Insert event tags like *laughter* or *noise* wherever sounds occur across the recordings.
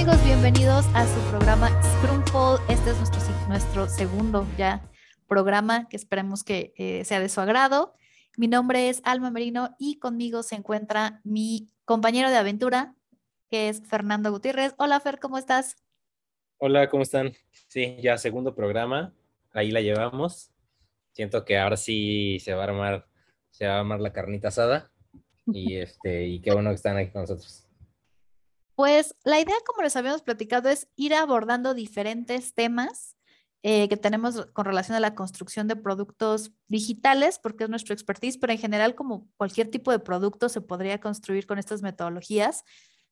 amigos, bienvenidos a su programa Scrumfall. Este es nuestro, nuestro segundo ya programa que esperemos que eh, sea de su agrado. Mi nombre es Alma Merino y conmigo se encuentra mi compañero de aventura, que es Fernando Gutiérrez. Hola Fer, ¿cómo estás? Hola, ¿cómo están? Sí, ya segundo programa, ahí la llevamos. Siento que ahora sí se va a armar, se va a armar la carnita asada y *laughs* este y qué bueno que están aquí con nosotros. Pues la idea, como les habíamos platicado, es ir abordando diferentes temas eh, que tenemos con relación a la construcción de productos digitales, porque es nuestro expertise, pero en general, como cualquier tipo de producto, se podría construir con estas metodologías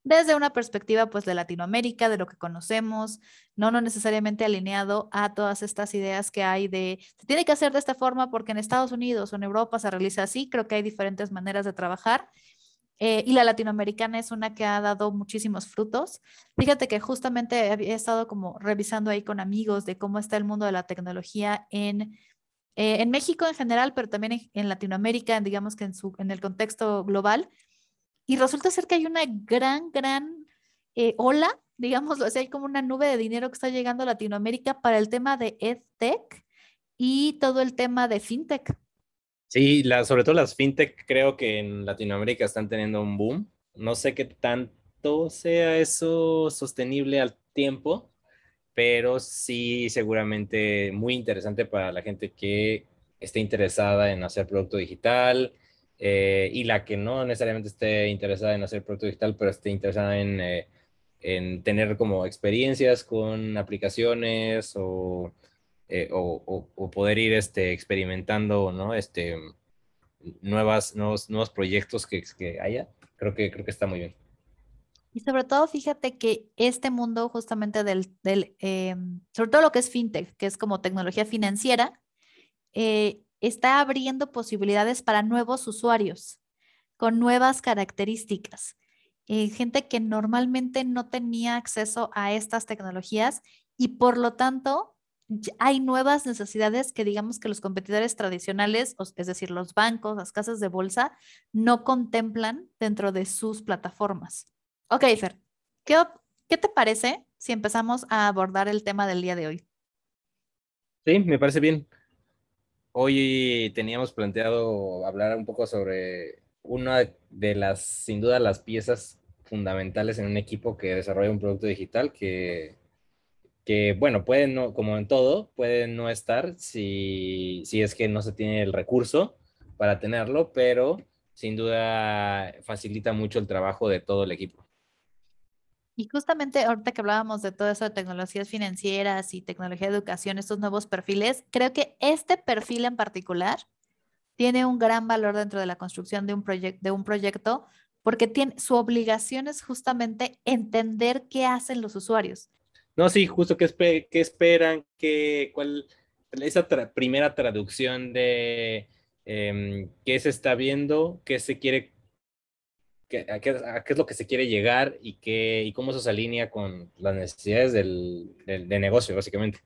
desde una perspectiva pues de Latinoamérica, de lo que conocemos, no, no necesariamente alineado a todas estas ideas que hay de, se tiene que hacer de esta forma porque en Estados Unidos o en Europa se realiza así, creo que hay diferentes maneras de trabajar eh, y la latinoamericana es una que ha dado muchísimos frutos. Fíjate que justamente he estado como revisando ahí con amigos de cómo está el mundo de la tecnología en, eh, en México en general, pero también en, Latinoamérica, digamos que en, su, en el contexto global. Y resulta ser que hay una gran, gran eh, ola, *laughs* digámoslo así, hay como una nube de dinero que está llegando a Latinoamérica para el tema de EdTech y todo el tema de FinTech. Sí, sobre todo las fintech creo que en Latinoamérica están teniendo un boom. No sé qué tanto sea eso sostenible al tiempo, pero sí seguramente muy interesante para la gente que esté interesada en hacer producto digital eh, y la que no necesariamente esté interesada en hacer producto digital, pero esté interesada en, eh, en tener como experiencias con aplicaciones o eh, o, poder ir este, experimentando, ¿no? Este, nuevas, nuevos, nuevos proyectos que, que haya, creo que, creo que está muy bien. Y sobre todo, fíjate que este mundo justamente del, del eh, sobre todo lo que es fintech, que es como tecnología financiera, eh, está abriendo posibilidades para nuevos usuarios con nuevas características. gente que normalmente no tenía acceso a estas tecnologías y por lo tanto hay nuevas necesidades que digamos que los competidores tradicionales, es decir, los bancos, las casas de bolsa, no contemplan dentro de sus plataformas. Ok, Fer, ¿qué, ¿qué te parece si empezamos a abordar el tema del día de hoy? Sí, me parece bien. Hoy teníamos planteado hablar un poco sobre una de las, sin duda, las piezas fundamentales en un equipo que desarrolla un producto digital, que que bueno, pueden no, como en todo, pueden no estar si, si es que no se tiene el recurso para tenerlo, pero sin duda facilita mucho el trabajo de todo el equipo. Y justamente ahorita que hablábamos de todo eso de tecnologías financieras y tecnología de educación, estos nuevos perfiles, creo que este perfil en particular tiene un gran valor dentro de la construcción de un, de un proyecto porque tiene, su obligación es justamente entender qué hacen los usuarios. No, sí, justo qué, esperan, qué, cuál, esa primera traducción de em, qué se está viendo, qué se quiere, a, qué, es lo que se quiere llegar y, qué, y cómo eso se alinea con las necesidades del, de negocio, básicamente.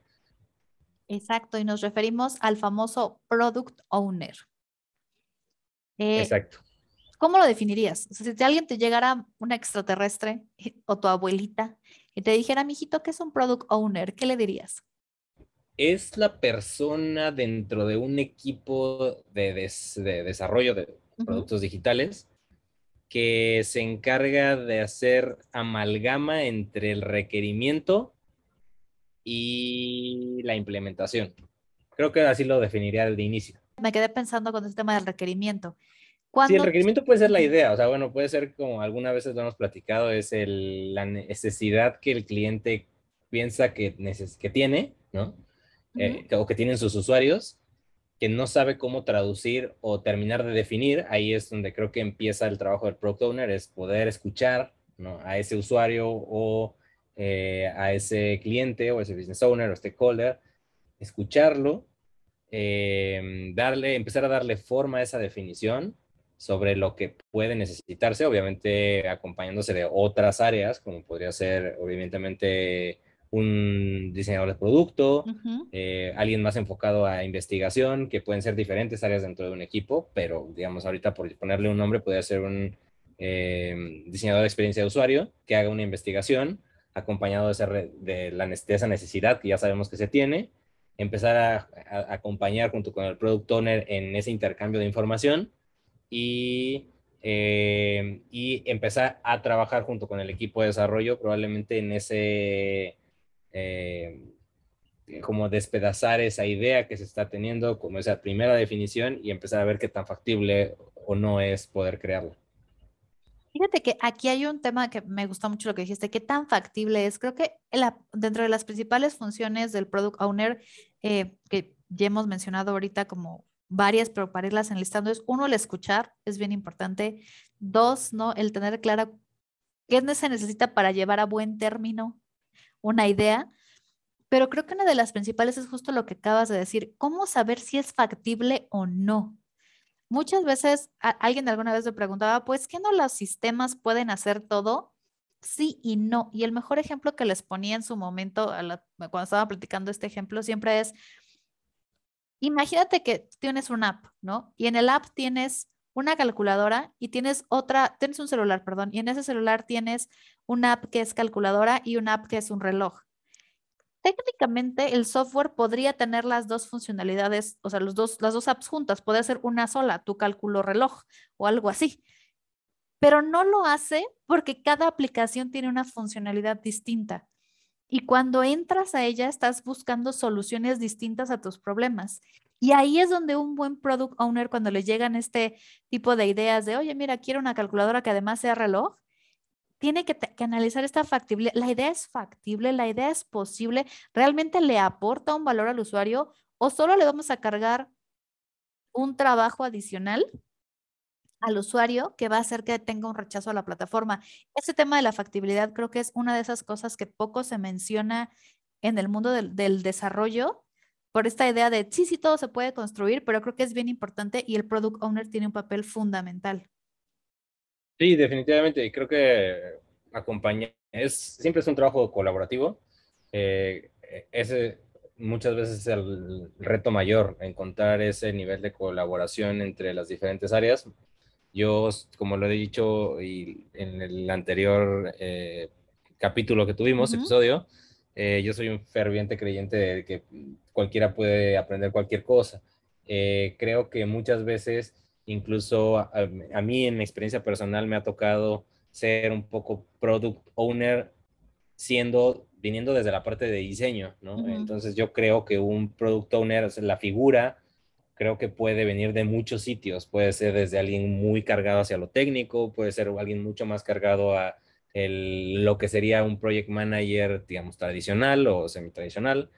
Exacto, y nos referimos al famoso Product Owner. Eh, Exacto. ¿Cómo lo definirías? si alguien te llegara un extraterrestre o tu abuelita y te dijera, mijito, ¿qué es un product owner? ¿Qué le dirías? Es la persona dentro de un equipo de, desarrollo de productos digitales que se encarga de hacer amalgama entre el requerimiento y la implementación. Creo que así lo definiría de inicio. Me quedé pensando con el tema del requerimiento. Sí, el requerimiento puede ser la idea, o sea, bueno, puede ser como algunas veces lo hemos platicado, es el, la necesidad que el cliente piensa que, que tiene, ¿no? Eh, o que tienen sus usuarios, que no sabe cómo traducir o terminar de definir, ahí es donde creo que empieza el trabajo del product owner, es poder escuchar ¿no? a ese usuario o eh, a ese cliente o ese business owner o stakeholder, escucharlo, eh, darle, empezar a darle forma a esa definición sobre lo que puede necesitarse, obviamente acompañándose de otras áreas, como podría ser, obviamente, un diseñador de producto, eh, alguien más enfocado a investigación, que pueden ser diferentes áreas dentro de un equipo, pero digamos ahorita por ponerle un nombre, podría ser un eh, diseñador de experiencia de usuario que haga una investigación acompañado de, de, la, de esa necesidad que ya sabemos que se tiene, empezar a, acompañar junto con el product owner en ese intercambio de información y, eh, y empezar a trabajar junto con el equipo de desarrollo probablemente en ese, eh, como despedazar esa idea que se está teniendo como esa primera definición y empezar a ver qué tan factible o no es poder crearla. Fíjate que aquí hay un tema que me gustó mucho lo que dijiste, qué tan factible es. Creo que dentro de las principales funciones del product owner, eh, que ya hemos mencionado ahorita como varias, pero para irlas enlistando, es uno, el escuchar, es bien importante. Dos, ¿no? El tener clara qué se necesita para llevar a buen término una idea. Pero creo que una de las principales es justo lo que acabas de decir, cómo saber si es factible o no. Muchas veces alguien alguna vez me preguntaba, pues, ¿qué no los sistemas pueden hacer todo? Sí y no. Y el mejor ejemplo que les ponía en su momento, cuando estaba platicando este ejemplo, siempre es, imagínate que tienes una app, ¿no? Y en el app tienes una calculadora y tienes otra, tienes un celular, perdón, y en ese celular tienes una app que es calculadora y una app que es un reloj técnicamente el software podría tener las dos funcionalidades, o sea, los dos, las dos apps juntas, puede ser una sola, tu cálculo reloj o algo así. Pero no lo hace porque cada aplicación tiene una funcionalidad distinta. Y cuando entras a ella, estás buscando soluciones distintas a tus problemas. Y ahí es donde un buen product owner, cuando le llegan este tipo de ideas de, oye, mira, quiero una calculadora que además sea reloj, tiene que, analizar esta factibilidad. La idea es factible, la idea es posible, realmente le aporta un valor al usuario o solo le vamos a cargar un trabajo adicional al usuario que va a hacer que tenga un rechazo a la plataforma. Ese tema de la factibilidad creo que es una de esas cosas que poco se menciona en el mundo del, del desarrollo por esta idea de sí, sí, todo se puede construir, pero creo que es bien importante y el product owner tiene un papel fundamental. Sí, definitivamente. Creo que acompañar, es, siempre es un trabajo colaborativo. Eh, ese muchas veces es el reto mayor, encontrar ese nivel de colaboración entre las diferentes áreas. Yo, como lo he dicho y en el anterior eh, capítulo que tuvimos, episodio, eh, yo soy un ferviente creyente de que cualquiera puede aprender cualquier cosa. creo que muchas veces Incluso a, mí en mi experiencia personal me ha tocado ser un poco product owner siendo, viniendo desde la parte de diseño, ¿no? Entonces yo creo que un product owner, la figura, creo que puede venir de muchos sitios. Puede ser desde alguien muy cargado hacia lo técnico, puede ser alguien mucho más cargado a el, lo que sería un project manager, digamos, tradicional o semi-tradicional,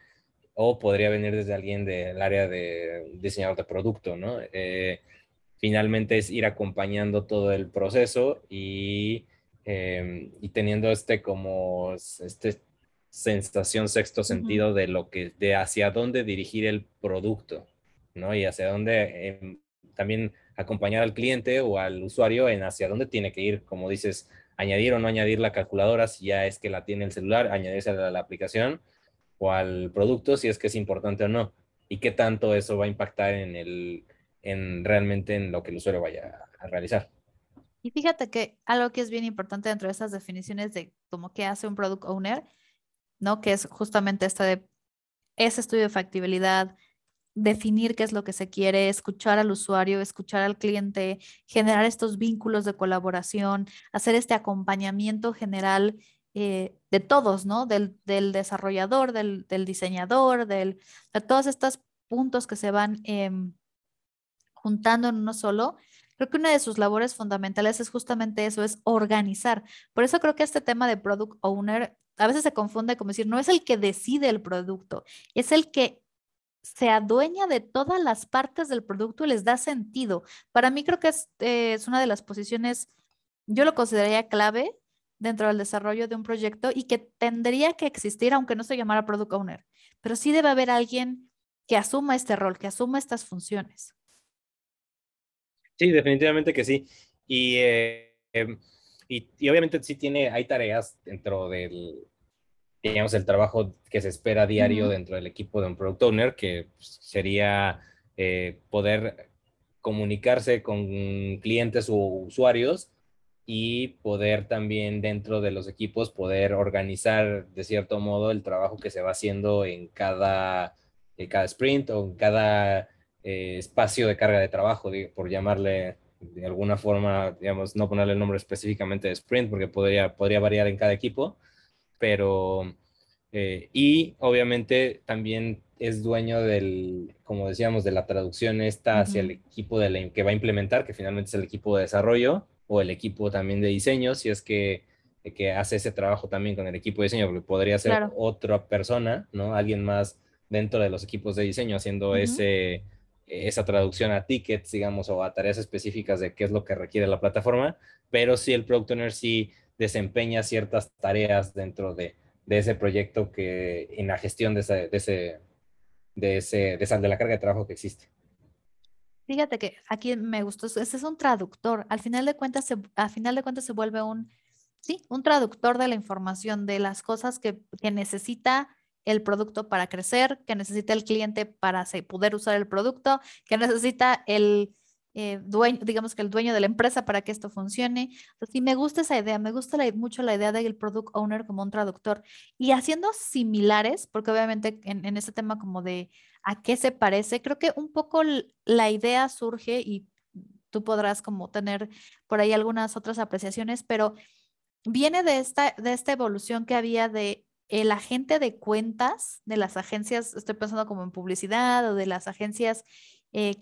o podría venir desde alguien del área de diseñador de producto, ¿no? Eh, finalmente es ir acompañando todo el proceso y, em, y teniendo este como este sensación sexto sentido de lo que de hacia dónde dirigir el producto no y hacia dónde em, también acompañar al cliente o al usuario en hacia dónde tiene que ir como dices añadir o no añadir la calculadora si ya es que la tiene el celular añadirse a la aplicación o al producto si es que es importante o no y qué tanto eso va a impactar en el en realmente en lo que el usuario vaya a realizar. Y fíjate que algo que es bien importante dentro de esas definiciones de cómo que hace un product owner, ¿no? Que es justamente esta de ese estudio de factibilidad, definir qué es lo que se quiere, escuchar al usuario, escuchar al cliente, generar estos vínculos de colaboración, hacer este acompañamiento general eh, de todos, ¿no? Del, desarrollador, del, diseñador, del, de todos estos puntos que se van em, juntando en uno solo, creo que una de sus labores fundamentales es justamente eso, es organizar. Por eso creo que este tema de product owner a veces se confunde como decir, no es el que decide el producto, es el que se adueña de todas las partes del producto y les da sentido. Para mí creo que es, eh, es una de las posiciones, yo lo consideraría clave dentro del desarrollo de un proyecto y que tendría que existir aunque no se llamara product owner, pero sí debe haber alguien que asuma este rol, que asuma estas funciones. Sí, definitivamente que sí. Y, eh, em, y, y, obviamente sí tiene, hay tareas dentro del, digamos, el trabajo que se espera diario dentro del equipo de un product owner, que sería eh, poder comunicarse con clientes o usuarios y poder también dentro de los equipos poder organizar de cierto modo el trabajo que se va haciendo en cada, en cada sprint o en cada eh, espacio de carga de trabajo, por llamarle de alguna forma, digamos, no ponerle el nombre específicamente de sprint porque podría, podría variar en cada equipo, pero, eh, y obviamente también es dueño del, como decíamos, de la traducción esta hacia el equipo de la, que va a implementar, que finalmente es el equipo de desarrollo o el equipo también de diseño, si es que, que hace ese trabajo también con el equipo de diseño, porque podría ser otra persona, ¿no? Alguien más dentro de los equipos de diseño haciendo ese, esa traducción a tickets, digamos, o a tareas específicas de qué es lo que requiere la plataforma, pero si el product owner sí desempeña ciertas tareas dentro de, ese proyecto que en la gestión de ese, de ese, de, ese, de, esa, de la carga de trabajo que existe. Fíjate que aquí me gustó, ese es un traductor. Al final de cuentas, se, al final de cuentas se vuelve un, sí, un traductor de la información, de las cosas que, que necesita el producto para crecer, que necesita el cliente para poder usar el producto, que necesita el eh, dueño, digamos que el dueño de la empresa para que esto funcione. sí me gusta esa idea, me gusta mucho la idea del product owner como un traductor y haciendo similares, porque obviamente en, en este tema como de a qué se parece, creo que un poco la idea surge y tú podrás como tener por ahí algunas otras apreciaciones, pero viene de esta, de esta evolución que había de el agente de cuentas de las agencias, estoy pensando como en publicidad o de las agencias eh,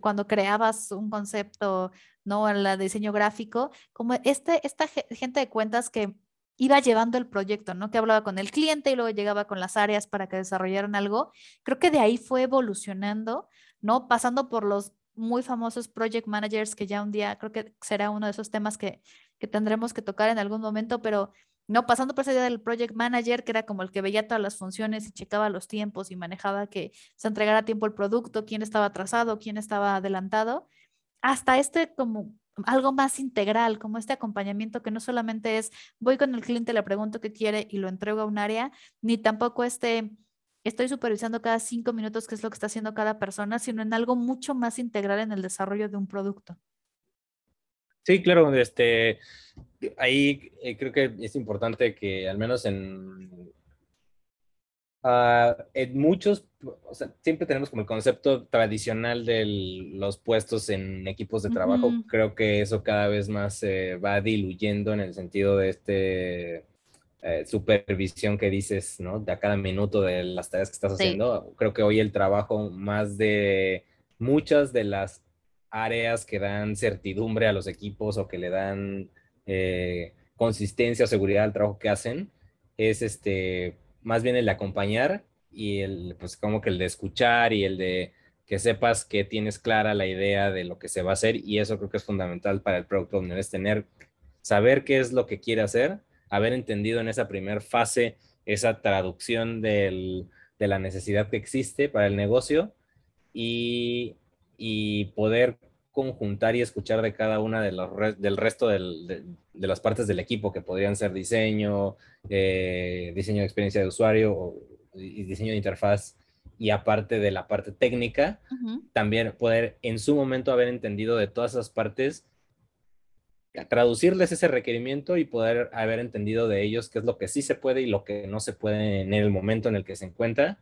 cuando creabas un concepto, ¿no? En diseño gráfico, como este, esta gente de cuentas que iba llevando el proyecto, ¿no? Que hablaba con el cliente y luego llegaba con las áreas para que desarrollaran algo. Creo que de ahí fue evolucionando, ¿no? Pasando por los muy famosos project managers que ya un día creo que será uno de esos temas que, que tendremos que tocar en algún momento, pero no pasando por esa idea del project manager, que era como el que veía todas las funciones y checaba los tiempos y manejaba que se entregara a tiempo el producto, quién estaba atrasado, quién estaba adelantado, hasta este como algo más integral, como este acompañamiento que no solamente es voy con el cliente, le pregunto qué quiere y lo entrego a un área, ni tampoco este estoy supervisando cada cinco minutos qué es lo que está haciendo cada persona, sino en algo mucho más integral en el desarrollo de un producto. Sí, claro, este, ahí eh, creo que es importante que al menos en, uh, en muchos, o sea, siempre tenemos como el concepto tradicional de los puestos en equipos de trabajo. Creo que eso cada vez más se va diluyendo en el sentido de este eh, supervisión que dices, ¿no? De a cada minuto de las tareas que estás haciendo. Creo que hoy el trabajo más de muchas de las áreas que dan certidumbre a los equipos o que le dan eh, consistencia o seguridad al trabajo que hacen, es este, más bien el acompañar y el, pues como que el de escuchar y el de que sepas que tienes clara la idea de lo que se va a hacer y eso creo que es fundamental para el Product Owner, es tener, saber qué es lo que quiere hacer, haber entendido en esa primera fase esa traducción del, de la necesidad que existe para el negocio y y poder conjuntar y escuchar de cada una de los del resto de, las partes del equipo que podrían ser diseño, eh, diseño de experiencia de usuario o, y diseño de interfaz y aparte de la parte técnica, también poder en su momento haber entendido de todas esas partes, traducirles ese requerimiento y poder haber entendido de ellos qué es lo que sí se puede y lo que no se puede en el momento en el que se encuentra.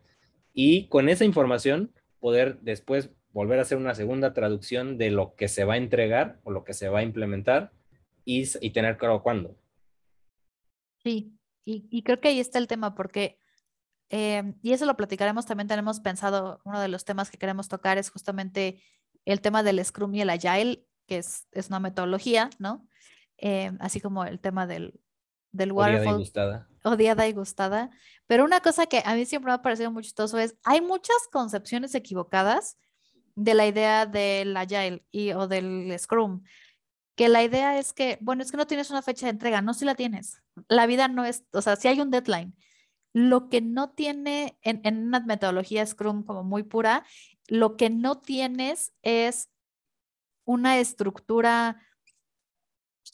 Y con esa información poder después volver a hacer una segunda traducción de lo que se va a entregar o lo que se va a implementar y, y tener claro cuándo. Sí, y, creo que ahí está el tema porque, eh, y eso lo platicaremos, también tenemos pensado, uno de los temas que queremos tocar es justamente el tema del Scrum y el Agile, que es, es una metodología, ¿no? Eh, así como el tema del, del Waterfall. Odiada y gustada. Odiada y gustada. Pero una cosa que a mí siempre me ha parecido muy chistoso es, hay muchas concepciones equivocadas de la idea del Agile y, o del Scrum, que la idea es que, bueno, es que no tienes una fecha de entrega, no si la tienes. La vida no es, o sea, si hay un deadline. Lo que no tiene en, en una metodología Scrum como muy pura, lo que no tienes es una estructura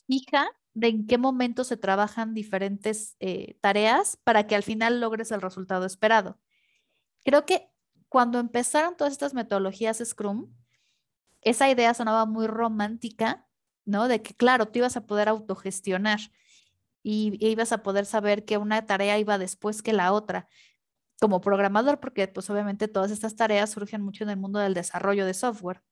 fija de en qué momento se trabajan diferentes eh, tareas para que al final logres el resultado esperado. Creo que cuando empezaron todas estas metodologías Scrum, esa idea sonaba muy romántica ¿no? De que, claro, tú ibas a poder autogestionar y, ibas a poder saber que una tarea iba después que la otra como programador, porque pues obviamente todas estas tareas surgen mucho en el mundo del desarrollo de software.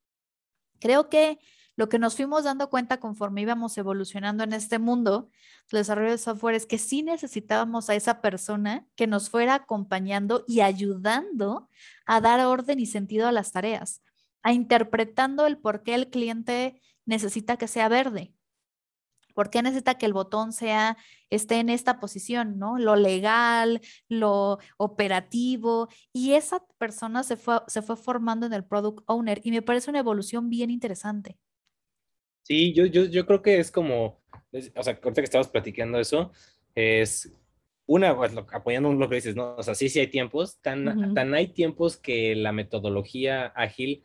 Creo que lo que nos fuimos dando cuenta conforme íbamos evolucionando en este mundo del desarrollo de software es que sí necesitábamos a esa persona que nos fuera acompañando y ayudando a dar orden y sentido a las tareas, a interpretando el por qué el cliente necesita que sea verde, ¿Por qué necesita que el botón sea, esté en esta posición, ¿no? Lo legal, lo operativo. Y esa persona se fue, se fue formando en el product owner y me parece una evolución bien interesante. Sí, yo, yo, yo creo que es como, o sea, ahorita que estabas platicando eso, es una, pues, apoyando lo que dices, ¿no? O sea, sí, sí hay tiempos, tan, tan hay tiempos que la metodología ágil,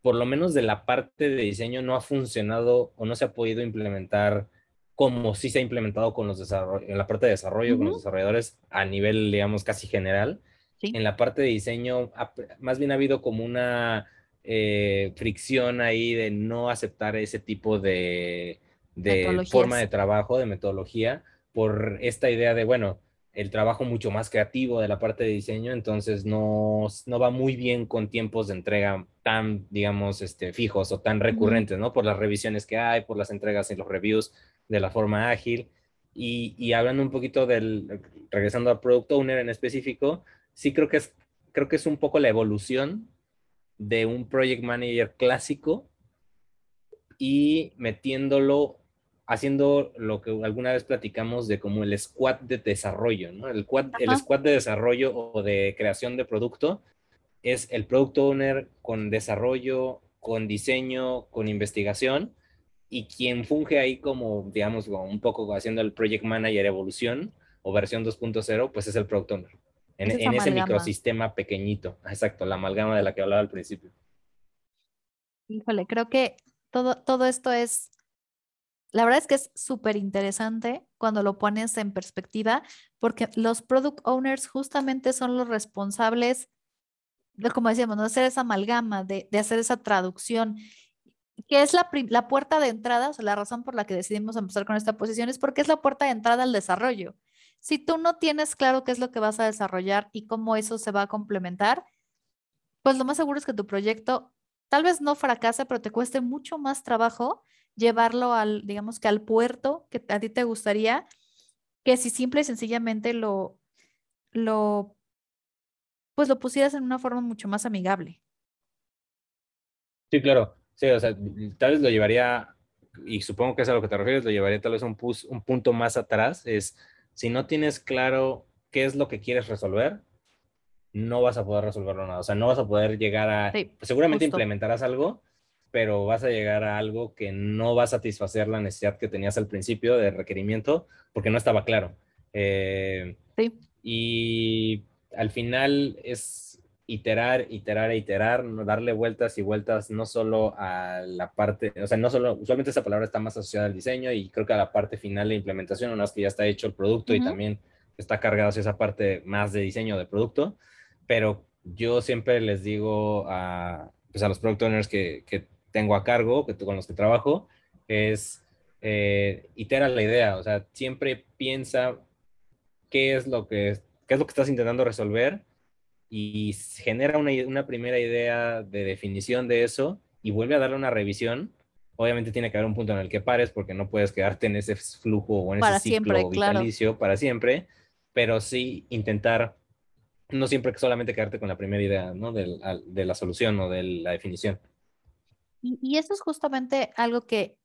por lo menos de la parte de diseño, no ha funcionado o no se ha podido implementar como sí se ha implementado con los en la parte de desarrollo, con los desarrolladores a nivel, digamos, casi general. En la parte de diseño, más bien ha habido como una eh, fricción ahí de no aceptar ese tipo de, de forma de trabajo, de metodología, por esta idea de, bueno, el trabajo mucho más creativo de la parte de diseño, entonces no, no va muy bien con tiempos de entrega tan, digamos, este, fijos o tan recurrentes, ¿no? Por las revisiones que hay, por las entregas y los reviews de la forma ágil. Y, y hablando un poquito del, regresando al Product Owner en específico, sí creo que es, creo que es un poco la evolución de un Project Manager clásico y metiéndolo haciendo lo que alguna vez platicamos de como el squad de desarrollo, ¿no? El, el squad de desarrollo o de creación de producto es el product owner con desarrollo, con diseño, con investigación y quien funge ahí como, digamos, un poco haciendo el project manager evolución o versión 2.0, pues es el product owner. En, en ese microsistema pequeñito. Exacto, la amalgama de la que hablaba al principio. Híjole, creo que todo, todo esto es la verdad es que es súper interesante cuando lo pones en perspectiva, porque los product owners justamente son los responsables de, como decíamos, de hacer esa amalgama, de, hacer esa traducción, que es la, la puerta de entrada, o sea, la razón por la que decidimos empezar con esta posición es porque es la puerta de entrada al desarrollo. Si tú no tienes claro qué es lo que vas a desarrollar y cómo eso se va a complementar, pues lo más seguro es que tu proyecto tal vez no fracase, pero te cueste mucho más trabajo llevarlo al, digamos que al puerto que a ti te gustaría, que si simple y sencillamente lo, lo, pues lo pusieras en una forma mucho más amigable. Sí, claro. Sí, o sea, tal vez lo llevaría, y supongo que es a lo que te refieres, lo llevaría tal vez un, un punto más atrás, es si no tienes claro qué es lo que quieres resolver, no vas a poder resolverlo nada. O sea, no vas a poder llegar a... seguramente implementarás algo, pero vas a llegar a algo que no va a satisfacer la necesidad que tenías al principio de requerimiento porque no estaba claro. Eh, sí. Y al final es iterar, iterar e iterar, darle vueltas y vueltas no solo a la parte, o sea, no solo, usualmente esa palabra está más asociada al diseño y creo que a la parte final de implementación, una vez que ya está hecho el producto y también está cargado hacia esa parte más de diseño de producto, pero yo siempre les digo a, pues a los product owners que, que tengo a cargo, que, con los que trabajo, es eh, itera la idea, o sea, siempre piensa qué es lo que, qué es lo que estás intentando resolver y genera una, una primera idea de definición de eso y vuelve a darle una revisión. Obviamente tiene que haber un punto en el que pares porque no puedes quedarte en ese flujo o en ese ciclo vitalicio para siempre, pero sí intentar no siempre solamente quedarte con la primera idea ¿no? de, de la solución o de la definición. Y, eso es justamente algo que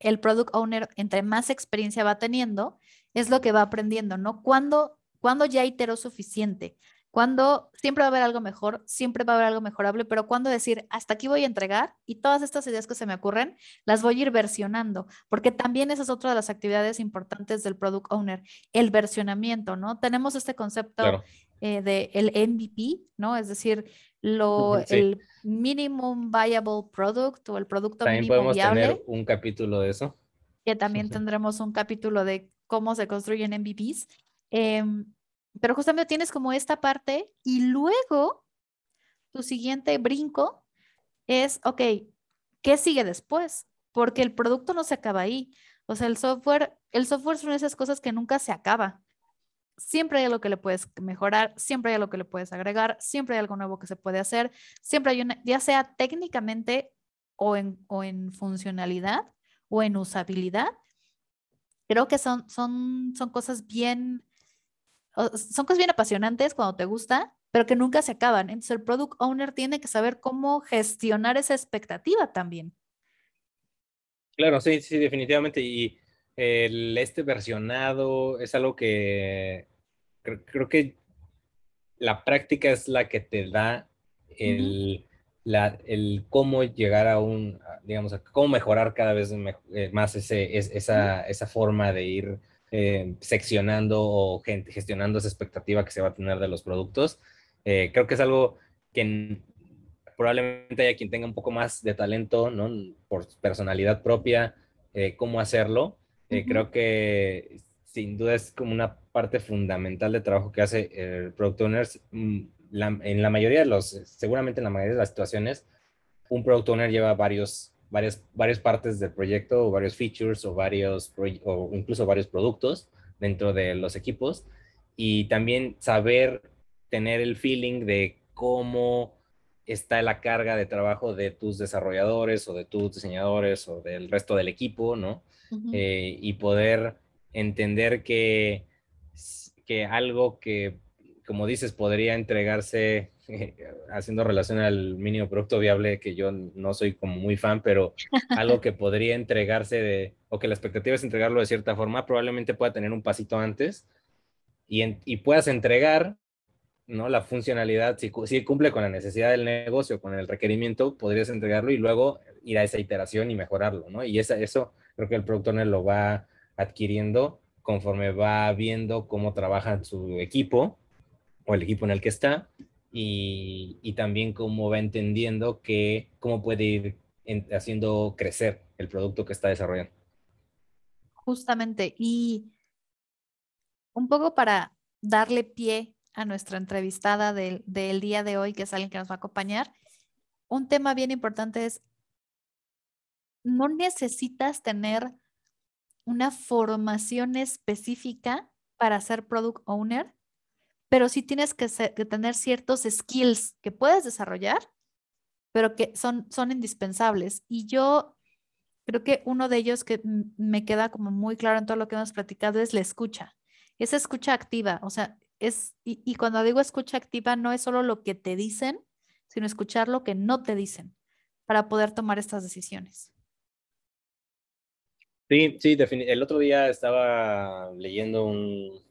el product owner, entre más experiencia va teniendo, es lo que va aprendiendo, ¿no? Cuando, cuando ya iteró suficiente, cuando siempre va a haber algo mejor, siempre va a haber algo mejorable, pero cuando decir, hasta aquí voy a entregar y todas estas ideas que se me ocurren, las voy a ir versionando, porque también esa es otra de las actividades importantes del product owner, el versionamiento, ¿no? Tenemos este concepto eh, de el MVP, ¿no? Es decir, lo, el minimum viable product o el producto también podemos tener un capítulo de eso. Que también tendremos un capítulo de cómo se construyen MVPs. Pero justamente tienes como esta parte y luego tu siguiente brinco es, ok, ¿qué sigue después? porque el producto no se acaba ahí. O sea, el software, el software son esas cosas que nunca se acaba. Siempre hay algo que le puedes mejorar, siempre hay algo que le puedes agregar, siempre hay algo nuevo que se puede hacer, siempre hay una, ya sea técnicamente o en, o en funcionalidad o en usabilidad. Creo que son, son, son cosas bien, son cosas bien apasionantes cuando te gusta, pero que nunca se acaban. Entonces el product owner tiene que saber cómo gestionar esa expectativa también. Claro, sí, sí, definitivamente. Y el, este versionado es algo que creo, que la práctica es la que te da el, la, el cómo llegar a un, digamos, a cómo mejorar cada vez eh, más ese, esa, esa forma de ir eh, seccionando o gestionando esa expectativa que se va a tener de los productos. Eh, creo que es algo que probablemente haya quien tenga un poco más de talento, ¿no? Por personalidad propia, eh, cómo hacerlo. Eh, creo que sin duda es como una parte fundamental de trabajo que hace el Product Owners. Mm, en la mayoría de los, seguramente en la mayoría de las situaciones, un Product Owner lleva varios, varias, varias partes del proyecto, o varios features, o, varios, o incluso varios productos dentro de los equipos. Y también saber tener el feeling de cómo está la carga de trabajo de tus desarrolladores o de tus diseñadores o del resto del equipo, ¿no? Eh, y poder entender que, que algo que, como dices, podría entregarse haciendo relación al mínimo producto viable, que yo no soy como muy fan, pero *laughs* algo que podría entregarse de, o que la expectativa es entregarlo de cierta forma, probablemente pueda tener un pasito antes y, y puedas entregar ¿no? La funcionalidad, si, si, cumple con la necesidad del negocio, con el requerimiento, podrías entregarlo y luego ir a esa iteración y mejorarlo, ¿no? Y esa, eso creo que el producto owner lo va adquiriendo conforme va viendo cómo trabaja su equipo o el equipo en el que está y, también cómo va entendiendo que cómo puede ir haciendo crecer el producto que está desarrollando. Justamente, y un poco para darle pie a nuestra entrevistada del, día de hoy, que es alguien que nos va a acompañar, un tema bien importante es, no necesitas tener una formación específica para ser product owner, pero sí tienes que, tener ciertos skills que puedes desarrollar, pero que son, son indispensables. Y yo creo que uno de ellos que me queda como muy claro en todo lo que hemos platicado es la escucha. Esa escucha activa, o sea, y, cuando digo escucha activa, no es solo lo que te dicen, sino escuchar lo que no te dicen para poder tomar estas decisiones. Sí, sí, el otro día estaba leyendo un,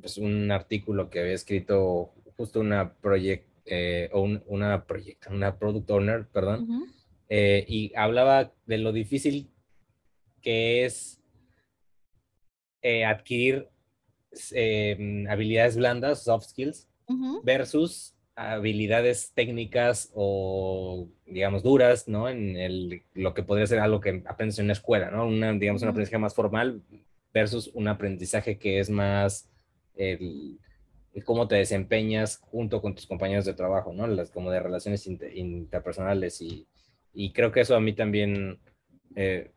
pues un, artículo que había escrito justo una project, eh, o una proyecta, una product owner, perdón, eh, y hablaba de lo difícil que es eh, adquirir Em, habilidades blandas, soft skills, versus habilidades técnicas o, digamos, duras, ¿no? En el, lo que podría ser algo que aprendes en una escuela, ¿no? Una, digamos, un aprendizaje más formal versus un aprendizaje que es más el, cómo te desempeñas junto con tus compañeros de trabajo, ¿no? Las como de relaciones interpersonales y, y, creo que eso a mí también, eh,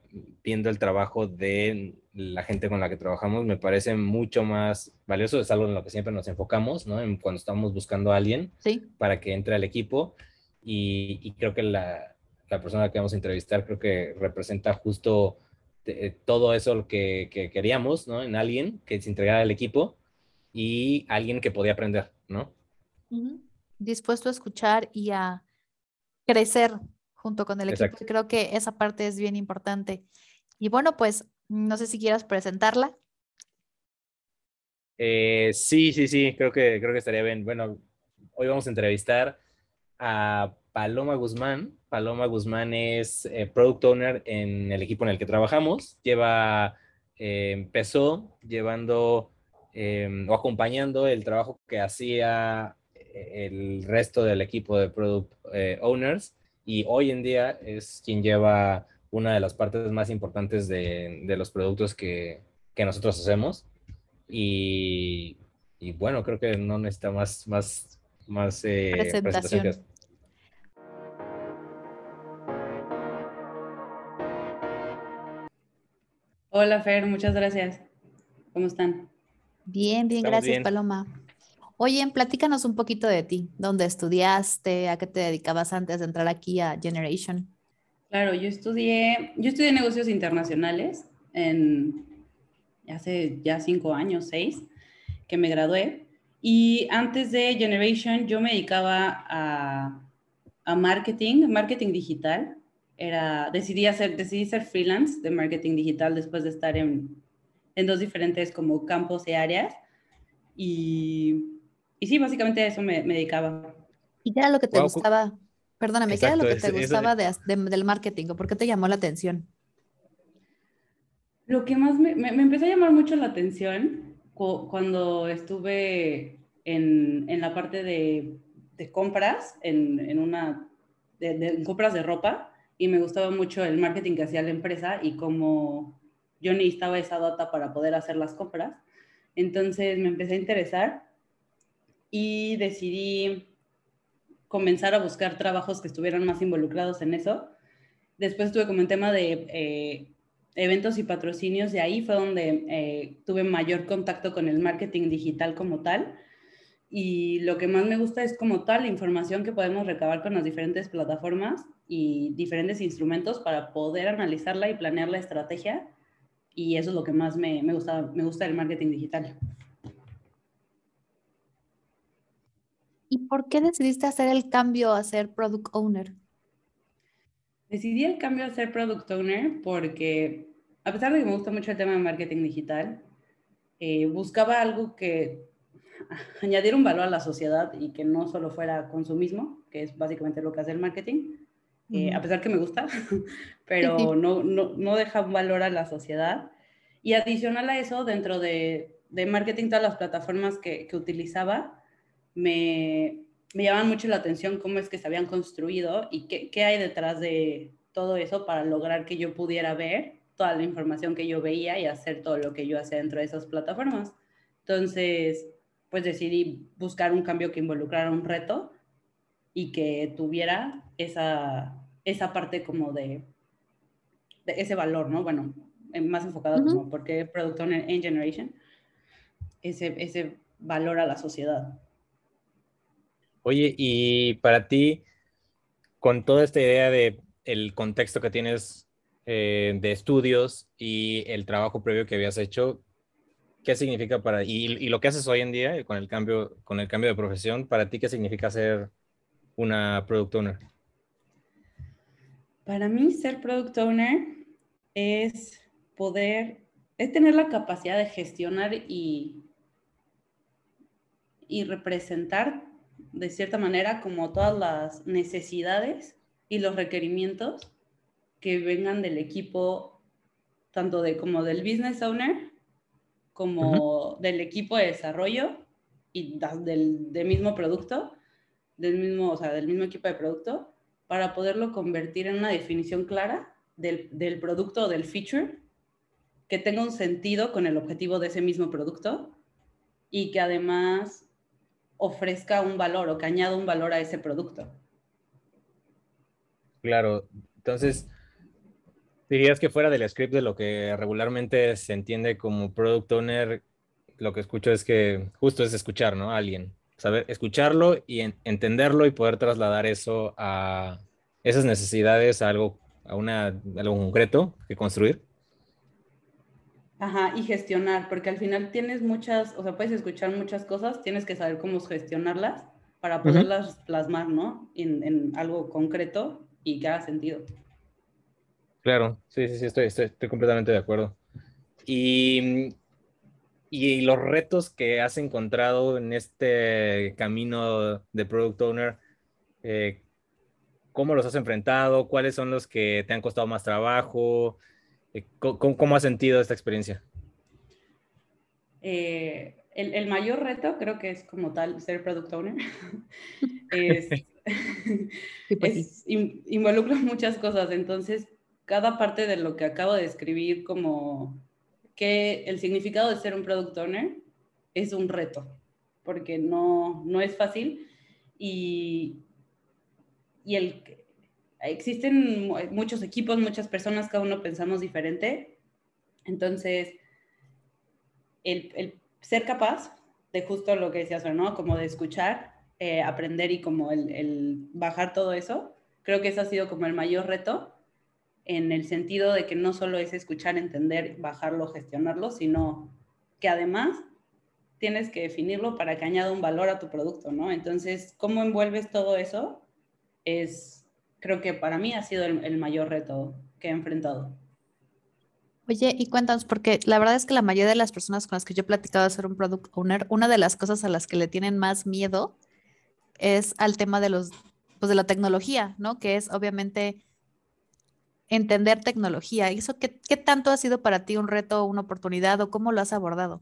viendo el trabajo de la gente con la que trabajamos me parece mucho más valioso, es algo en lo que siempre nos enfocamos, ¿no? En cuando estamos buscando a alguien para que entre al equipo y, creo que la, la, persona que vamos a entrevistar creo que representa justo eh, todo eso que, que queríamos, ¿no? En alguien que se entregara al equipo y alguien que podía aprender, ¿no? Dispuesto a escuchar y a crecer junto con el equipo. Creo que esa parte es bien importante. Y bueno, pues no sé si quieras presentarla. Eh, sí, sí, sí, creo que, creo que estaría bien. Bueno, hoy vamos a entrevistar a Paloma Guzmán. Paloma Guzmán es eh, Product Owner en el equipo en el que trabajamos. Lleva, eh, empezó llevando o acompañando el trabajo que hacía el resto del equipo de Product Owners y hoy en día es quien lleva una de las partes más importantes de, de los productos que, que, nosotros hacemos. Y, y, bueno, creo que no necesita más, más, más eh, presentación. Hola Fer, muchas gracias. ¿Cómo están? Bien, bien, gracias Paloma. Oye, platícanos un poquito de ti, dónde estudiaste, a qué te dedicabas antes de entrar aquí a Generation. Claro, yo estudié, yo estudié negocios internacionales en hace ya cinco años, seis, que me gradué. Y antes de Generation yo me dedicaba a, a marketing, marketing digital. Era, decidí, hacer, decidí ser freelance de marketing digital después de estar en, en dos diferentes como campos y áreas. Y y sí, básicamente a eso me, dedicaba. ¿Y qué era lo que te gustaba? Perdóname, ¿qué era lo que te gustaba del marketing o por qué te llamó la atención? Lo que más me, me, empezó a llamar mucho la atención cuando estuve en, en la parte de, de compras, en, en una, de, compras de ropa, y me gustaba mucho el marketing que hacía la empresa y cómo yo necesitaba esa data para poder hacer las compras. Entonces me empecé a interesar y decidí comenzar a buscar trabajos que estuvieran más involucrados en eso. Después tuve como un tema de eh, eventos y patrocinios y ahí fue donde eh, tuve mayor contacto con el marketing digital como tal. Y lo que más me gusta es como tal la información que podemos recabar con las diferentes plataformas y diferentes instrumentos para poder analizarla y planear la estrategia. Y eso es lo que más me, me gusta, me gusta del marketing digital. ¿Y por qué decidiste hacer el cambio a ser product owner? Decidí el cambio a ser product owner porque, a pesar de que me gusta mucho el tema de marketing digital, eh, buscaba algo que *laughs* añadiera un valor a la sociedad y que no solo fuera consumismo, que es básicamente lo que hace el marketing, eh, a pesar que me gusta, *laughs* pero no, no, no, deja un valor a la sociedad. Y adicional a eso, dentro de, de marketing, todas las plataformas que, que utilizaba, me, me llaman mucho la atención cómo es que se habían construido y qué, qué hay detrás de todo eso para lograr que yo pudiera ver toda la información que yo veía y hacer todo lo que yo hacía dentro de esas plataformas. Entonces, pues decidí buscar un cambio que involucrara un reto y que tuviera esa, esa parte como de, de ese valor, ¿no? Bueno, más enfocado como porque Product Owner en Generation, ese, ese valor a la sociedad. Oye, y para ti, con toda esta idea de el contexto que tienes eh, de estudios y el trabajo previo que habías hecho, ¿qué significa para y, y lo que haces hoy en día con el cambio con el cambio de profesión, para ti qué significa ser una product owner? Para mí ser product owner es poder es tener la capacidad de gestionar y y representar de cierta manera, como todas las necesidades y los requerimientos que vengan del equipo, tanto de como del business owner, como del equipo de desarrollo y del, del, mismo producto, del mismo, o sea, del mismo equipo de producto, para poderlo convertir en una definición clara del, del producto o del feature que tenga un sentido con el objetivo de ese mismo producto y que además ofrezca un valor o que añada un valor a ese producto. Claro, entonces, dirías que fuera del script de lo que regularmente se entiende como product owner, lo que escucho es que justo es escuchar, ¿no? A alguien, saber escucharlo y entenderlo y poder trasladar eso a esas necesidades a algo, a una, algo concreto que construir. Ajá, y gestionar, porque al final tienes muchas, o sea, puedes escuchar muchas cosas, tienes que saber cómo gestionarlas para poderlas plasmar, ¿no? En, algo concreto y que haga sentido. Claro, sí, sí, sí, estoy, estoy, completamente de acuerdo. Y, y los retos que has encontrado en este camino de Product Owner, eh, ¿cómo los has enfrentado? ¿Cuáles son los que te han costado más trabajo? Eh, ¿Cómo, has sentido esta experiencia? Eh, el, mayor reto creo que es como tal ser product owner. *laughs* es, *laughs* *laughs* pues involucra muchas cosas, entonces cada parte de lo que acabo de escribir como que el significado de ser un product owner es un reto, porque no, no es fácil y, y el, existen muchos equipos, muchas personas, cada uno pensamos diferente. Entonces, el, ser capaz de justo lo que decías, ¿no? Como de escuchar, eh, aprender y como el, el bajar todo eso, creo que eso ha sido como el mayor reto en el sentido de que no solo es escuchar, entender, bajarlo, gestionarlo, sino que además tienes que definirlo para que añada un valor a tu producto, ¿no? Entonces, ¿cómo envuelves todo eso? Es, creo que para mí ha sido el, mayor reto que he enfrentado. Oye, y cuéntanos, porque la verdad es que la mayoría de las personas con las que yo he platicado de ser un product owner, una de las cosas a las que le tienen más miedo es al tema de los, pues de la tecnología, ¿no? Que es obviamente entender tecnología. ¿Eso qué, qué tanto ha sido para ti un reto, una oportunidad o cómo lo has abordado?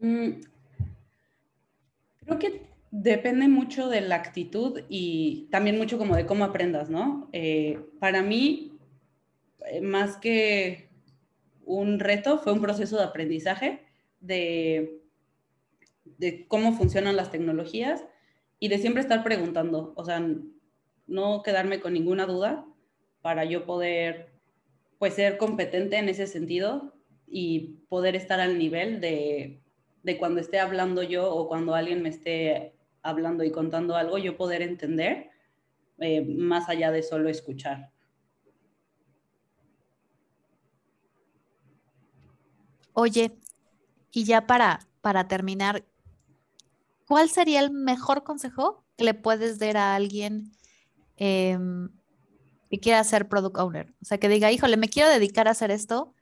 Mm, creo que depende mucho de la actitud y también mucho como de cómo aprendas, ¿no? Eh, para mí, eh, más que un reto, fue un proceso de aprendizaje de, de cómo funcionan las tecnologías y de siempre estar preguntando, o sea, no quedarme con ninguna duda para yo poder, pues, ser competente en ese sentido y poder estar al nivel de de cuando esté hablando yo o cuando alguien me esté hablando y contando algo, yo poder entender eh, más allá de solo escuchar. Oye, y ya para, para terminar, ¿cuál sería el mejor consejo que le puedes dar a alguien em, que quiera ser product owner? O sea, que diga, híjole, me quiero dedicar a hacer esto.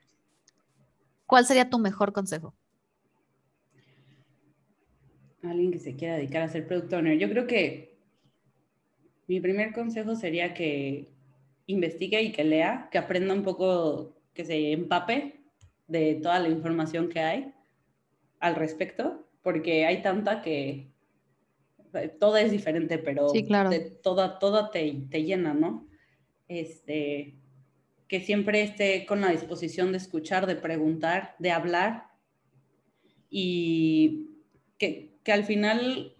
¿Cuál sería tu mejor consejo? alguien que se quiera dedicar a ser product owner, yo creo que mi primer consejo sería que investigue y que lea, que aprenda un poco, que se empape de toda la información que hay al respecto, porque hay tanta que toda es diferente, pero toda, toda te, te, llena, ¿no? Este, que siempre esté con la disposición de escuchar, de preguntar, de hablar y que, que al final,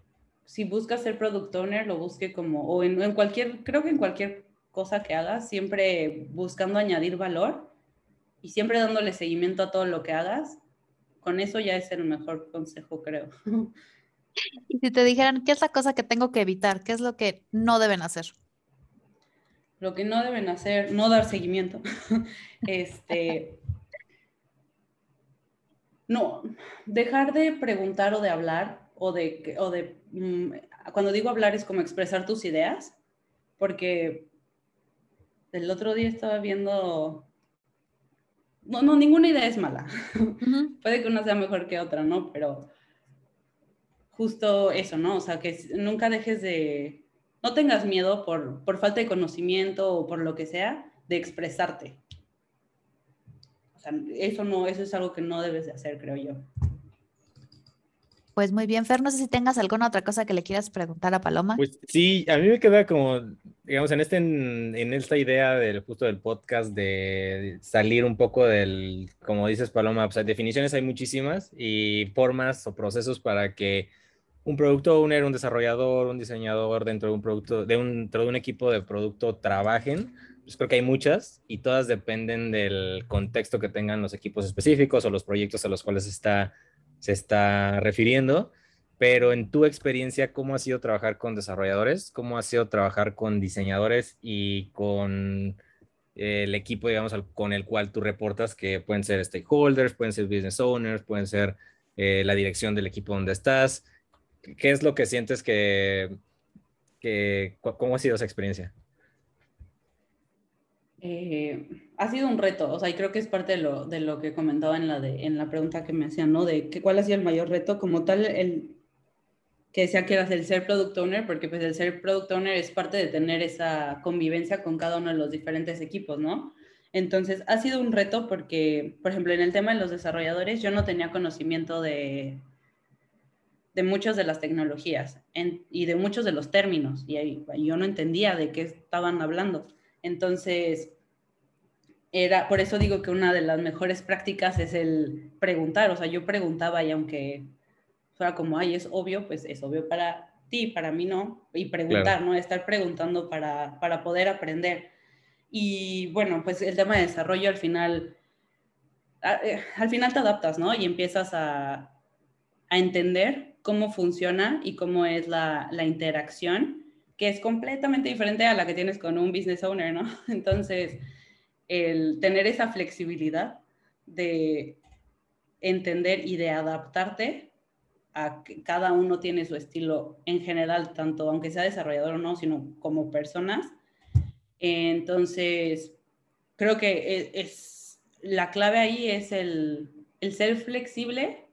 si buscas ser product owner, lo busque como, o en, cualquier, creo que en cualquier cosa que hagas, siempre buscando añadir valor y siempre dándole seguimiento a todo lo que hagas, con eso ya es el mejor consejo, creo. *laughs* Y si te dijeran, ¿qué es la cosa que tengo que evitar? ¿Qué es lo que no deben hacer? Lo que no deben hacer, no dar seguimiento. *laughs* este, no, dejar de preguntar o de hablar o de, o de mm, cuando digo hablar es como expresar tus ideas, porque el otro día estaba viendo, no, no, ninguna idea es mala. *laughs* Puede que una sea mejor que otra, ¿no? Pero justo eso, ¿no? O sea, que nunca dejes de, no tengas miedo por, por falta de conocimiento o por lo que sea, de expresarte. O sea, eso no, eso es algo que no debes de hacer, creo yo. Pues muy bien, Fer, no sé si tengas alguna otra cosa que le quieras preguntar a Paloma. Pues sí, a mí me queda como, digamos, en, este, en, esta idea del justo del podcast de salir un poco del, como dices Paloma, pues definiciones hay muchísimas y formas o procesos para que un producto owner, un desarrollador, un diseñador dentro de un producto, dentro de un equipo de producto trabajen. Pues creo que hay muchas y todas dependen del contexto que tengan los equipos específicos o los proyectos a los cuales está se está refiriendo, pero en tu experiencia, ¿cómo ha sido trabajar con desarrolladores? ¿Cómo ha sido trabajar con diseñadores y con el equipo, digamos, con el cual tú reportas, que pueden ser stakeholders, pueden ser business owners, pueden ser eh, la dirección del equipo donde estás? ¿Qué es lo que sientes que, que cómo ha sido esa experiencia? Eh, ha sido un reto, o sea, y creo que es parte de lo, de lo que comentaba en la, de, en la pregunta que me hacían, ¿no? De que, cuál ha sido el mayor reto, como tal, el que decía que era el ser product owner, porque pues el ser product owner es parte de tener esa convivencia con cada uno de los diferentes equipos, ¿no? Entonces, ha sido un reto porque, por ejemplo, en el tema de los desarrolladores, yo no tenía conocimiento de, de muchas de las tecnologías y de muchos de los términos, y yo no entendía de qué estaban hablando. Entonces, era, por eso digo que una de las mejores prácticas es el preguntar, o sea, yo preguntaba y aunque fuera como, ay, es obvio, pues es obvio para ti, para mí no, y preguntar, ¿no? Estar preguntando para, para poder aprender. Y bueno, pues el tema de desarrollo al final eh, al final te adaptas, ¿no? Y empiezas a, a entender cómo funciona y cómo es la, la, interacción, que es completamente diferente a la que tienes con un business owner, ¿no? *laughs* Entonces, el tener esa flexibilidad de entender y de adaptarte a que cada uno tiene su estilo en general, tanto aunque sea desarrollador o no, sino como personas. Entonces, creo que e, es, la clave ahí es el, el ser flexible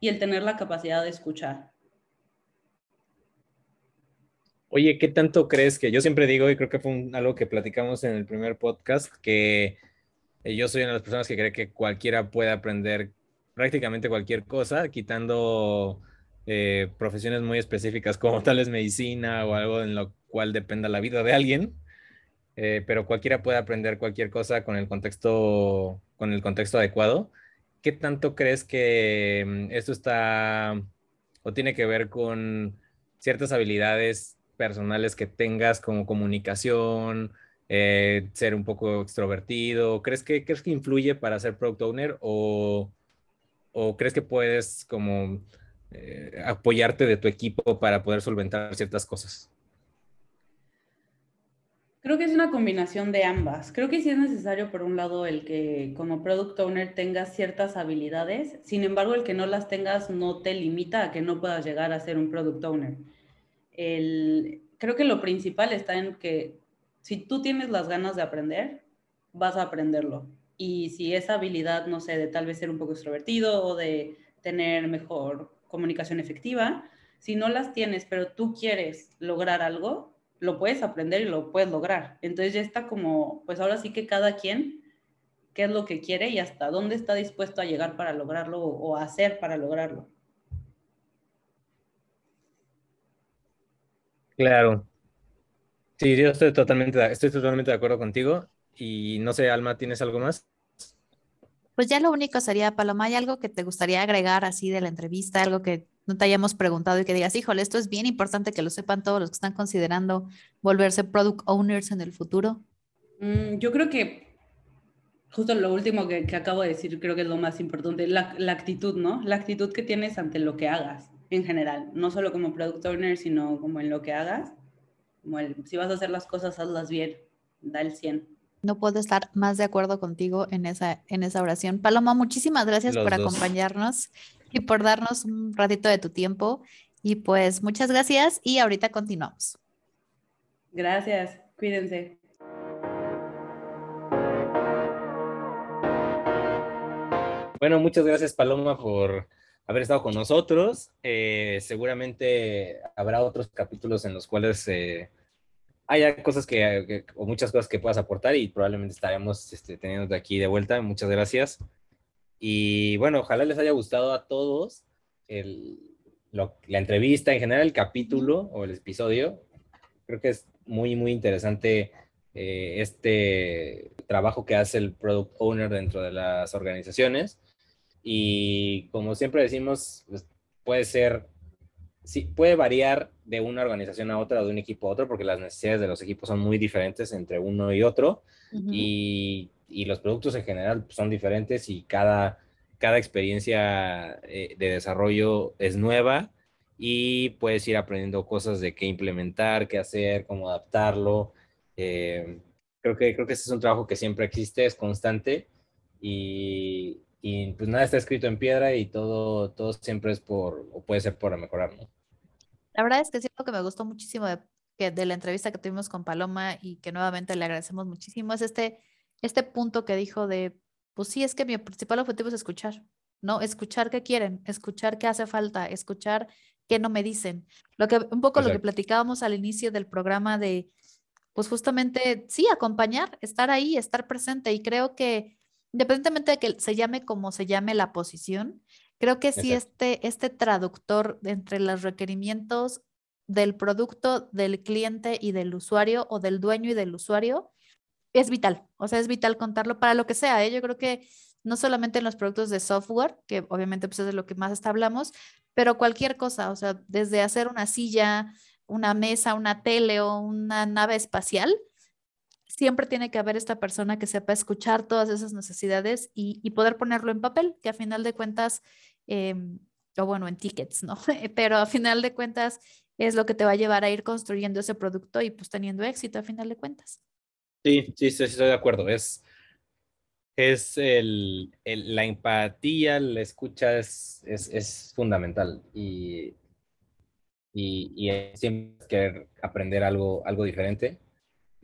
y el tener la capacidad de escuchar. Oye, ¿qué tanto crees que yo siempre digo, y creo que fue algo que platicamos en el primer podcast, que eh, yo soy una de las personas que cree que cualquiera puede aprender prácticamente cualquier cosa, quitando eh, profesiones muy específicas como tal vez medicina o algo en lo cual dependa la vida de alguien, eh, pero cualquiera puede aprender cualquier cosa con el contexto, con el contexto adecuado. ¿Qué tanto crees que mm, esto está o tiene que ver con ciertas habilidades personales que tengas como comunicación, eh, ser un poco extrovertido? ¿Crees que, ¿Crees que influye para ser product owner o, o crees que puedes como eh, apoyarte de tu equipo para poder solventar ciertas cosas? Creo que es una combinación de ambas. Creo que sí es necesario, por un lado, el que como product owner tengas ciertas habilidades, sin embargo, el que no las tengas no te limita a que no puedas llegar a ser un product owner. El, creo que lo principal está en que si tú tienes las ganas de aprender, vas a aprenderlo y si esa habilidad, no sé, de tal vez ser un poco extrovertido o de tener mejor comunicación efectiva, si no las tienes, pero tú quieres lograr algo, lo puedes aprender y lo puedes lograr. Entonces ya está como, pues ahora sí que cada quien, qué es lo que quiere y hasta dónde está dispuesto a llegar para lograrlo o hacer para lograrlo. Claro. Sí, yo estoy totalmente, estoy totalmente de acuerdo contigo. Y no sé, Alma, ¿tienes algo más? Pues ya lo único sería, Paloma, ¿hay algo que te gustaría agregar así de la entrevista? Algo que no te hayamos preguntado y que digas, híjole, esto es bien importante que lo sepan todos los que están considerando volverse product owners en el futuro. Mm, yo creo que justo lo último que, acabo de decir, creo que es lo más importante, la, actitud, ¿no? La actitud que tienes ante lo que hagas en general, no solo como product owner, sino como en lo que hagas. Como si vas a hacer las cosas, hazlas bien, da el 100. No puedo estar más de acuerdo contigo en esa, en esa oración. Paloma, muchísimas gracias por acompañarnos y por darnos un ratito de tu tiempo. Y pues muchas gracias y ahorita continuamos. Gracias, cuídense. Bueno, muchas gracias Paloma por haber estado con nosotros. Eh, seguramente habrá otros capítulos en los cuales eh, haya cosas que, o muchas cosas que puedas aportar y probablemente estaremos este, teniéndote aquí de vuelta. Muchas gracias. Y bueno, ojalá les haya gustado a todos el, la entrevista, en general el capítulo o el episodio. Creo que es muy, muy interesante eh, este trabajo que hace el product owner dentro de las organizaciones. Y como siempre decimos, pues, puede ser sí, puede variar de una organización a otra, de un equipo a otro, porque las necesidades de los equipos son muy diferentes entre uno y otro, y, y, los productos en general son diferentes y cada, cada experiencia eh, de desarrollo es nueva y puedes ir aprendiendo cosas de qué implementar, qué hacer, cómo adaptarlo. Eh, creo, que, creo que ese es un trabajo que siempre existe, es constante y, y pues nada está escrito en piedra y todo, todo siempre es por, o puede ser por mejorar, ¿no? La verdad es que algo que me gustó muchísimo de, que de la entrevista que tuvimos con Paloma y que nuevamente le agradecemos muchísimo es este, este punto que dijo de, pues sí, es que mi principal objetivo es escuchar, ¿no? Escuchar qué quieren, escuchar qué hace falta, escuchar qué no me dicen. Lo que, un poco lo que platicábamos al inicio del programa de, pues justamente, sí, acompañar, estar ahí, estar presente y creo que independientemente de que se llame como se llame la posición, creo que sí este, este traductor entre los requerimientos del producto, del cliente y del usuario o del dueño y del usuario es vital. O sea, es vital contarlo para lo que sea. ¿eh? Yo creo que no solamente en los productos de software, que obviamente pues es de lo que más hablamos, pero cualquier cosa, o sea, desde hacer una silla, una mesa, una tele o una nave espacial, siempre tiene que haber esta persona que sepa escuchar todas esas necesidades y, poder ponerlo en papel, que a final de cuentas, em, o bueno, en tickets, ¿no? *laughs* Pero a final de cuentas es lo que te va a llevar a ir construyendo ese producto y pues teniendo éxito a final de cuentas. Sí, sí, sí, estoy de acuerdo. Es, es el, la empatía, la escucha es, es, es fundamental y, y, y, siempre querer aprender algo, algo diferente.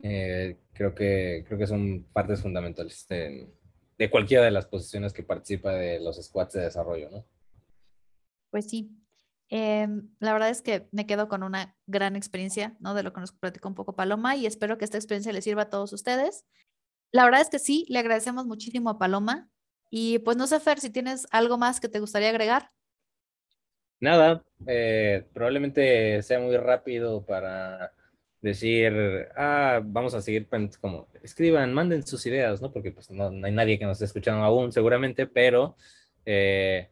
Eh, creo, que, creo que son partes fundamentales de, de, cualquiera de las posiciones que participa de los squads de desarrollo, ¿no? Pues sí. Em, la verdad es que me quedo con una gran experiencia, ¿no? De lo que nos platicó un poco Paloma y espero que esta experiencia les sirva a todos ustedes. La verdad es que sí, le agradecemos muchísimo a Paloma. Y pues no sé, Fer, si tienes algo más que te gustaría agregar. Nada, eh, probablemente sea muy rápido para decir, ah, vamos a seguir como, escriban, manden sus ideas, ¿no? Porque pues no, hay nadie que nos esté escuchando aún, seguramente, pero eh,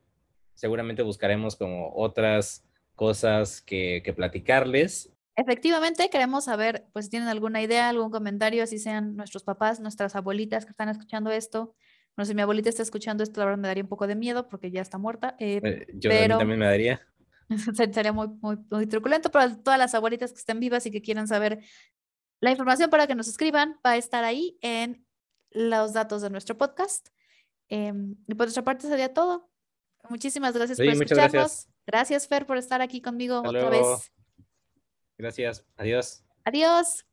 seguramente buscaremos como otras cosas que, que platicarles Efectivamente, queremos saber, pues si tienen alguna idea, algún comentario, así sean nuestros papás, nuestras abuelitas que están escuchando esto. No sé, si mi abuelita está escuchando esto, la verdad me daría un poco de miedo porque ya está muerta. Eh, eh, yo también me daría. *laughs* Sería muy, muy, muy truculento, pero todas las abuelitas que estén vivas y que quieran saber la información para que nos escriban va a estar ahí en los datos de nuestro podcast. Em, y por nuestra parte sería todo. Muchísimas gracias por escucharnos. Gracias. gracias. Fer, por estar aquí conmigo otra vez. Gracias. Adiós. Adiós.